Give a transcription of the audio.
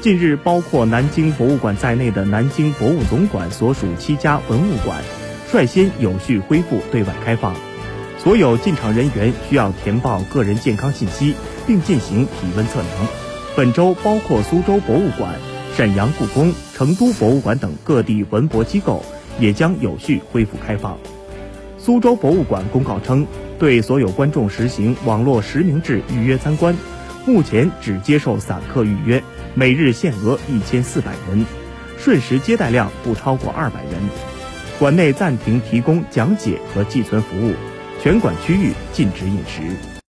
近日，包括南京博物馆在内的南京博物总馆所属七家文物馆率先有序恢复对外开放。所有进场人员需要填报个人健康信息，并进行体温测量。本周，包括苏州博物馆、沈阳故宫、成都博物馆等各地文博机构也将有序恢复开放。苏州博物馆公告称，对所有观众实行网络实名制预约参观，目前只接受散客预约，每日限额一千四百人，瞬时接待量不超过二百人。馆内暂停提供讲解和寄存服务。全馆区域禁止饮食。